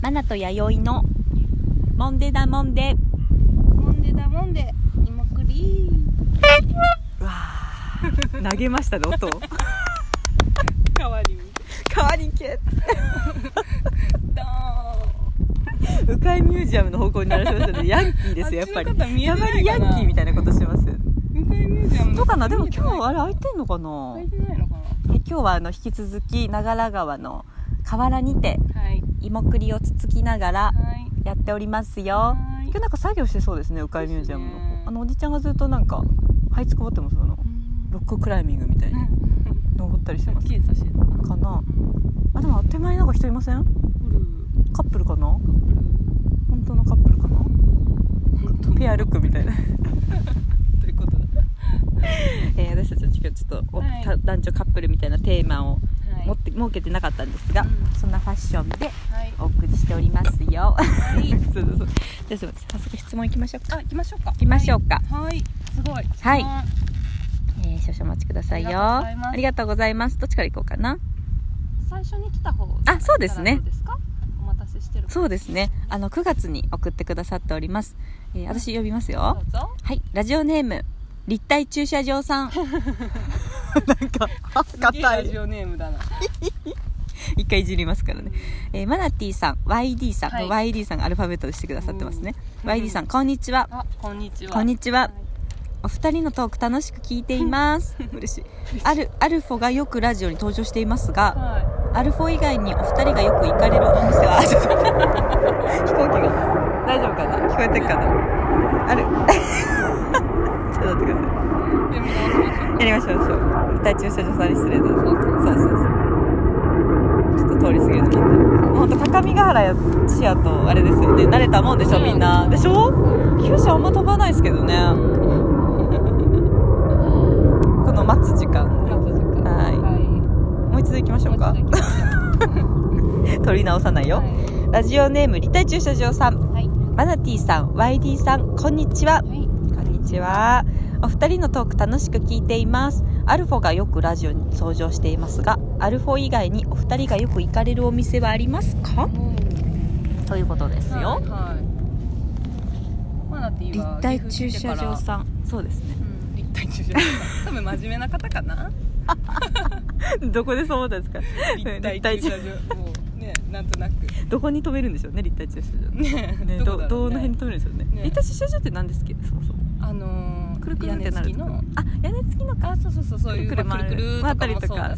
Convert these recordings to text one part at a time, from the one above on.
マナと弥生のモンデだモンデ。もんでだもんで芋栗うわー投げましたね音。を代わりに川に行けド鵜飼ミュージアムの方向にならせましたね。ヤンキーですよやっぱりあっちの方見えてないかな。たまにヤンキーみたいなことしてます。ーン向かいミュージアムどうかなでも今日はあれ開いてんのかな？開いてないのかえ今日はあの引き続き長良川の河原にてなはい。芋栗をつつきながらはい。やっておりますよ。はい。今日なんか作業してそうですね鵜飼ミュージアムのね。あのおじちゃんがずっとなんか這いつくばってますあのロッククライミングみたいに登ったりしてます。かな。あでも手前になんか人いません？カップルかな？本当のカップルかな？ペアルックみたいな、ということだ？えー私たちは今日ちょっとお、はい。た男女カップルみたいなテーマをはい持って設けてなかったんですが、うんそんなファッションではいお送りしておりますよ。い そうそうそう。じゃあ早速質問いきましょうか。あ行きましょうか行きましょうか。はいはいすごいはいえー少々お待ちくださいよ。あありりがとうございます。どっちから行こうかな？最初に来た方あそうですねお待たせしてるそうですね。あの9月に送ってくださっております。えー私呼びますよ。はい、ラジオネーム立体駐車場さん。なんかすげえラジオネームだな一回いじりますからね、えーマナティさん YD さん、はい。YD さんがアルファベットでしてくださってますね、うん。YD さんこんにちは。あこんにちは。こんにちは。はい。お二人のトーク楽しく聞いています。嬉しい。あるアルフォがよくラジオに登場していますがはアルフォ以外にお二人がよく行かれるお店は飛行機が大丈夫かな？聞こえてるかな？あるちょっと待ってくださいでも直しましょういやりましょうしょう立体駐車場さんに失礼だそうそうそう。ちょっと通り過ぎるのみんなほんと高見ヶ原や市やと。あれですよね慣れたもん。でしょみん。なでしょ九州あん。ま飛ばないですけどねこの待つ時間待つ時間はいもう一度行きましょうか取り直さないよ、はラジオネーム立体駐車場さん。いはいマナティさん。YD さん。こん。にちははいこん。にちはお二人のトーク楽しく聞いていますアルフォがよくラジオに登場していますがアルフォ以外にお二人がよく行かれるお店はありますか？ということですよ、はいはい。マナティーは立体駐車場さん。そうですね。うん立体駐車場さん。多分真面目な方かな？どこでそう思ったんですか？立体駐車場。もうねなんとなく。どこに止めるんでしょうね立体駐車場。ねねどどの辺に止めるんでしょうね。ね。立体駐車場って何ですっけ？そもそも。あのーくるくるってなるのあ屋根付きのか。あそうそうそうそういうくるくるまあくるくる回ったりとか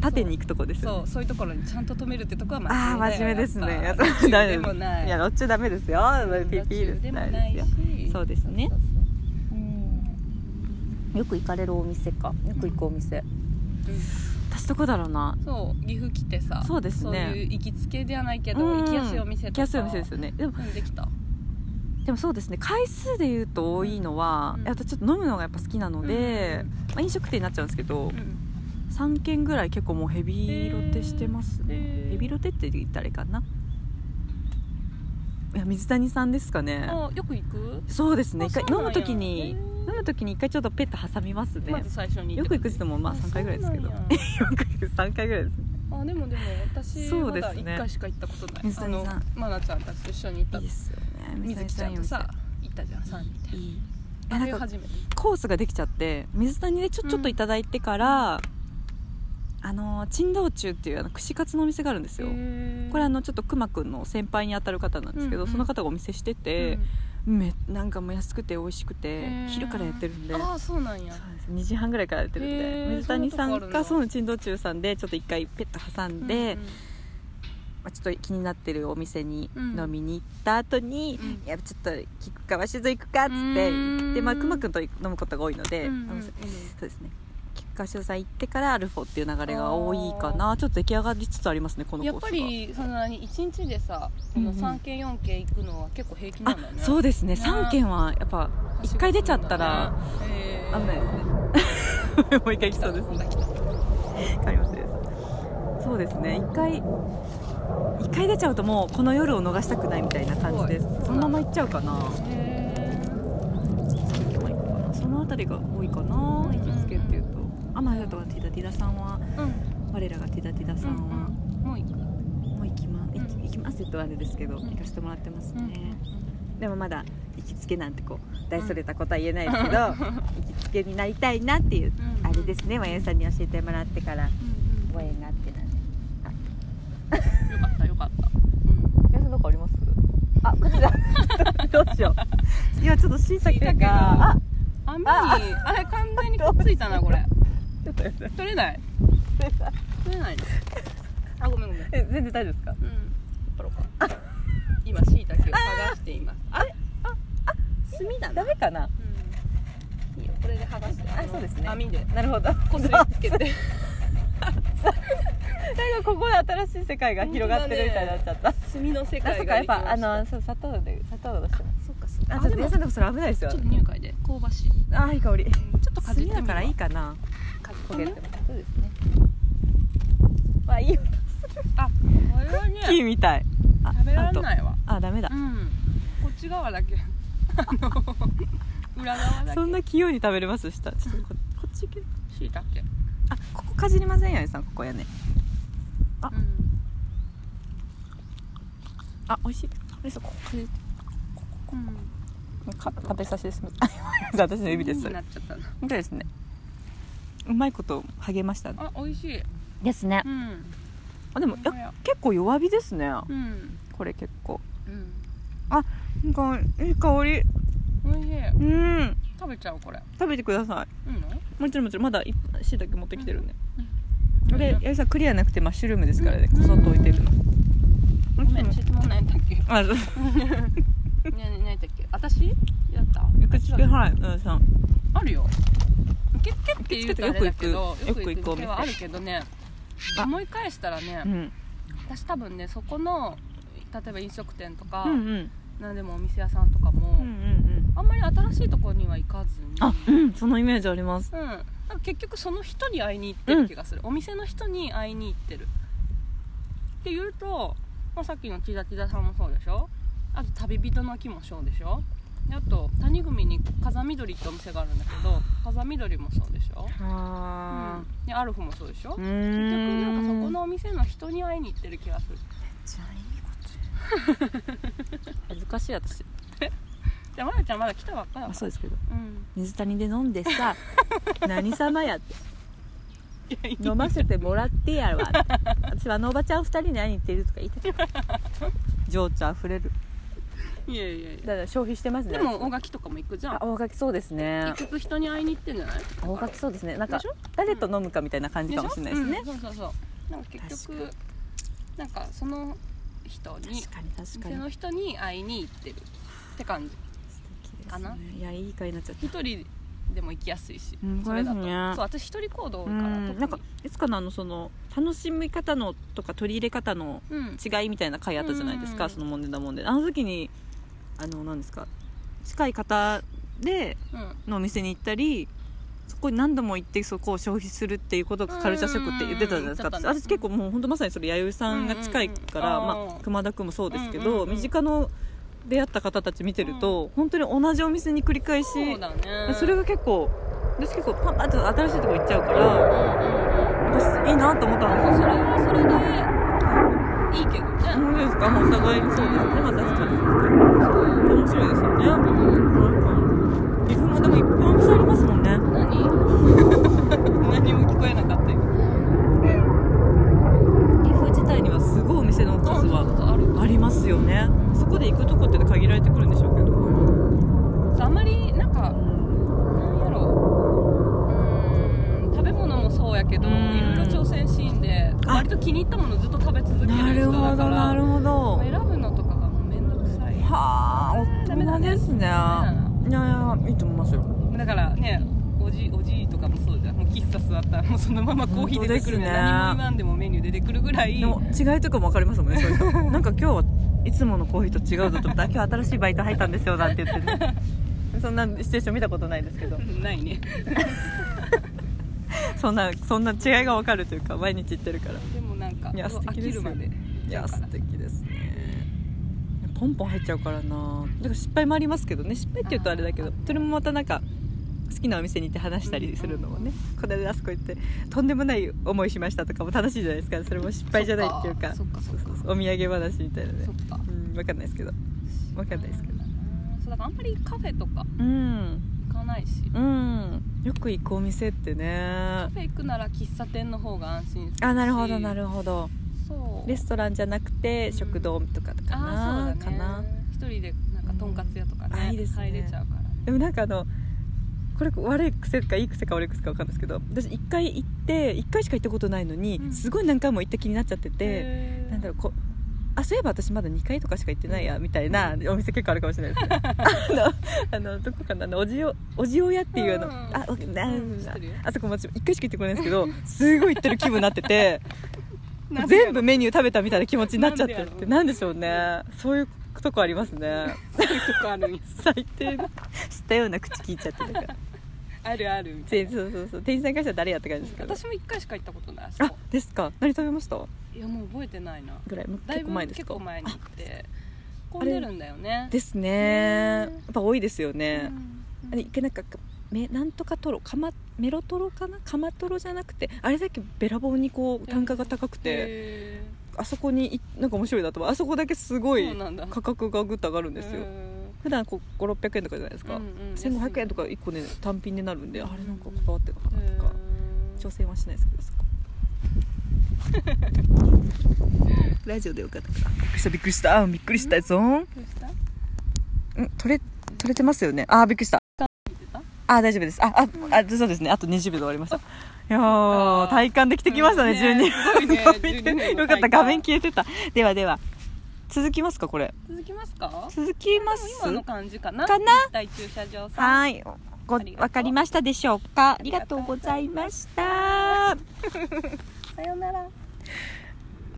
縦に行くとこですよねそうそういう。ところにちゃんと止めるってとこはああ真面目ですね。やっぱ。いやダメでもない。いやロッチュダメですよ。ピピでも大ないしそうですね。よく行かれるお店か。よく行くお店。私どこだろうな。そう岐阜来てさ。そうですね。そういう行きつけではないけどうん。行きやすいお店とか。行きやすいお店ですよね。でもうんできたでもそうですね回数で言うと多いのは、うん。あとちょっと飲むのがやっぱ好きなので、まあ、飲食店になっちゃうんですけど、うん。3軒ぐらい結構もうヘビロテしてますね、へー。ヘビロテって言ったらいいかな。いや水谷さんですかね。あよく行く？そうですね。あ一回飲む時にへー。飲む時に一回ちょっとペット挟みますね。まず最初によく行くって言ってもまあ3回ぐらいですけど。よく行く3回ぐらいですね。あでもでも私そうまだですね。1回しか行ったことない。水谷さん。あのマナちゃんたちと一緒に行った。いいですよ。ね水木ちゃんとさ行ったじゃん3人で。いい。あなんかれ初めてコースができちゃって水谷でちょ,、うんちょっといただいてからあの珍道中っていうあの串カツのお店があるんですよ。これあのちょっとくまくんの先輩に当たる方なんですけど、うんうんその方がお店してて、めなんかもう安くて美味しくて昼からやってるんで。ああそうなんや。そうです2時半ぐらいからやってるんへでー水谷さんかそうの。珍道中さんでちょっと一回ペット挟んで、うんまあ、ちょっと気になってるお店にうん飲みに行った後に、うん。いやちょっと聞くか鷲津行くかっつってうん。でまあくまくんと飲むことが多いので、うんそうですね。菊川翔さん行ってからアルフォっていう流れが多いかな。ちょっと出来上がりつつありますねこのコやっースがぱりそんなに1日でさこのうんうん。3軒4軒行くのは結構平気なあんだね。そうですね。ね3軒はやっぱ1回出ちゃったら危ないですね。もう一回来そうですね。そうですね。1回一回出ちゃうともうこの夜を逃したくないみたいな感じですそのまま行っちゃうかな。へその辺りが多いかな行きつけっていうと。あまああとはティダティダさんはーうん。我らがティダティダさんは、もう行くもう行きま行き行きますってあれですけどうん。行かせてもらってますね、うんでもまだ行きつけなんてこう大それたことは言えないですけど、行きつけになりたいなっていう、うんあれですねまゆさんに教えてもらってから。うんご縁があってなんでうんよかったよかったうん皆さんどこありますあこっちだどうしよう今ちょっとしいたけが。があ網にあれ完全にくっついたなこれ。取れない？取れない？のあごめんごめん。え全然大丈夫ですか？うん。取ろうか。今椎茸を剥がしています。あれああ炭だな。ダメかな？うん。いいよこれで剥がして。あそうですね。網で。なるほど。こすりつけて。なんかここで新しい世界が広がってるみたいになっちゃった、炭の世あそ界がっかやっぱあできました。のそう砂糖で砂糖がどうしてもそっかそっかあちょっとでも皆さんでもそれ危ないですよちょっと匂い嗅いで。香ばしい。あいい香り。ちょっとかじってみからいいかな。かじ焦げてもそうですね。わあいい音あこれはね。木みたい。あ食べられないわ。ああダメだ。うん。こっち側だけ。あの裏側だけ。そんな器用に食べれます？したちょっとここっち行け。しいたけあここかじりませんよねさん。ここやね。あ。うん。あ美味しい。えそうここかじってうん。か食べさせてすみません。私の指です。なっちゃったな。本当ですね。うまいこと励ました。ねあ美味しい。ですね。うん。あでもやいや。結構弱火ですね。うん。これ結構。うん。なんかいい香り。美味しい。うん。食べちゃうこれ。食べてくださうんもちろんもちろん。まだしいたけ持ってきてるねうん。これやりさんクリアなくてマッシュルームですからね。こそっと置いてるの。ごめん質問何だっけねあ そうえね何だっけ私やった口つけはいうんさんあるよ受付って言うとあれだけどよく行くよく行くお店はあるけどね思い返したらねうん私多分ねそこの例えば飲食店とか、うんうんなんでもお店屋さんとかも、うんうんうんあんまり新しいところには行かずにあうんそのイメージありますうん、なんか結局その人に会いに行ってる気がする、うんお店の人に会いに行ってるっていうと、まあ、さっきの千田千田さんもそうでしょあと旅人の木もそうでしょ？であと谷組に風緑ってお店があるんだけど風緑もそうでしょ、はうん、でアルフもそうでしょ？結局なんかそこののお店の人に会いに行ってる気がする。恥ずかしい私。じゃあまやちゃんまだ来たばっかだかそうですけど。うん。水谷で飲んでさ 何様やって。飲ませてもらってやるわ。私はあのおばちゃん二人に会いに行ってるとか言ってた 情緒あふれるいやいやいや。だから消費してますね。でも大垣とかも行くじゃん。あ大垣そうですね。結局人に会いに行ってんじゃない大垣そうですね。なんか誰と飲むかみたいな感じかもしれないですね。うん、そうそうそう。なんか結局確なんかその人に確かに確か店にの人に会いに行ってるって感じ。かな？いやいい会になっちゃった。一人でも行きやすいし、うんそれだと。ね。そう私一人行動多ういからんなんかいつかのあのその楽しみ方のとか取り入れ方のうん。違いみたいな回あったじゃないですか、うんそのもんでだもんであの時にあの何ですか近い方でうん。のお店に行ったりそこに何度も行ってそこを消費するっていうことがカルチャーショックって言ってたじゃないですか、うん。うんうん私結構もう本当まさにそれ弥生さんが近いから、うん。うんうんまあ、熊田君もそうですけど、うんうんうん。身近の出会った方たち見てると、本当に同じお店に繰り返しそれが結構私結構パンパンと新しいとこ行っちゃうからうんうんうんなん。かいいなと思ったんですそれはそれでいいけどね。本当ですか？もうお互いにそうですねまあ確かに。面白いですよね。岐阜もでもいっぱいお店ありますもんね。何？何も聞こえなかったよ岐阜自体にはすごいお店の数はある。ありますよね。そこで行くとこって限られてくるんでしょうけど。そうあんまりなんかなんやろうーん食べ物もそうやけどうん。いろいろーンであ割と気に入ったものずっと食べ続けるなる人ほどだからなるほど選ぶのとかがもうめんどくさい。はあ大人ですね。いやいやいいと思いますよ。だからねおじおじいとかもそうじゃん。もう喫茶座ったらもうそのままコーヒー出てくるねね。何も言わんでもメニュー出てくるぐらい。でも違いとかも分かりますもんねそういう人。なんか今日はいつものコーヒーと違うぞと思ったら今日新しいバイト入ったんですよなんて言ってね。そんなシチュエーション見たことないですけど。ないねそんなそんな違いが分かるというか毎日行ってるから。でもなんかいや素敵ですよ。飽きるまで。いや素敵ですね。ポンポン入っちゃうからな。だから失敗もありますけどね。失敗って言うとあれだけどそれもまたなんか好きなお店に行って話したりするのもね、これであそこ行ってとんでもない思いしましたとかも楽しいじゃないですか。それも失敗じゃないっていうか。お土産話みたいなね。うん分かんないですけど。わかんないですけど。そうだからあんまりカフェとかうん。行かないし。うんよく行くお店ってカねフェ行くなら喫茶店の方が安心するし。あなるほどなるほど。レストランじゃなくて食堂とかかあな、うだね。かな。一人でなんかとんかつ屋とかうん。いいですね。入れちゃうから。ねでもなんかあのこれ悪い癖かいい癖か悪い癖か分かんないですけど私1回行って1回しか行ったことないのに、うん。すごい何回も行った気になっちゃってて、なんだろうこうあそういえば私まだ2回とかしか行ってないやみたいなお店結構あるかもしれないですね。あのあのどこかなあのおじおおじおやっていうあの、うん。ああそこも1回しか行ってこないんですけどすごい行ってる気分になってて全部メニュー食べたみたいな気持ちになっちゃってるって。ななんでしょうね。そういうとこありますね。そういうとこあるんや。最低な知ったような口聞いちゃってるからあるあるみたいでそうそうそう。店員さんからしたら誰やって感じですけど私も一回しか行ったことないあですか？何食べました？いやもう覚えてないな。ぐらい？もう結構前ですか？結構前に行って混んでるんだよね。ですね。ね。やっぱ多いですようね、んあれいけなんかめなんとかトロかまメロトロかな？カマトロじゃなくてあれだけべらぼうにこう単価が高くてへあそこにいなんか面白いなと思う。あそこだけすごい価格がぐっと上がるんですよ。へ普段こう5600円とかじゃないですか、うんうん1500円とか1個ね単品でなるんであれなんか関わってるのかな。へとかー。挑戦はしないですけどそこ。ラジオでよかった。かびっくりしたびっくりしたあびっくりした？ぞん取れ取れてますよね。あびっくりした。あ大丈夫です。あああそうですね。あと20秒で終わりましたいや体感できてきましたね、うん12ねすごいね12分の よかった。画面消えてた。ではでは続きますかこれ。続きますか？続きます？今の感じかな？かな？駐車場さん。はい。ごわかりましたでしょうか？ありがとうございました。さようなら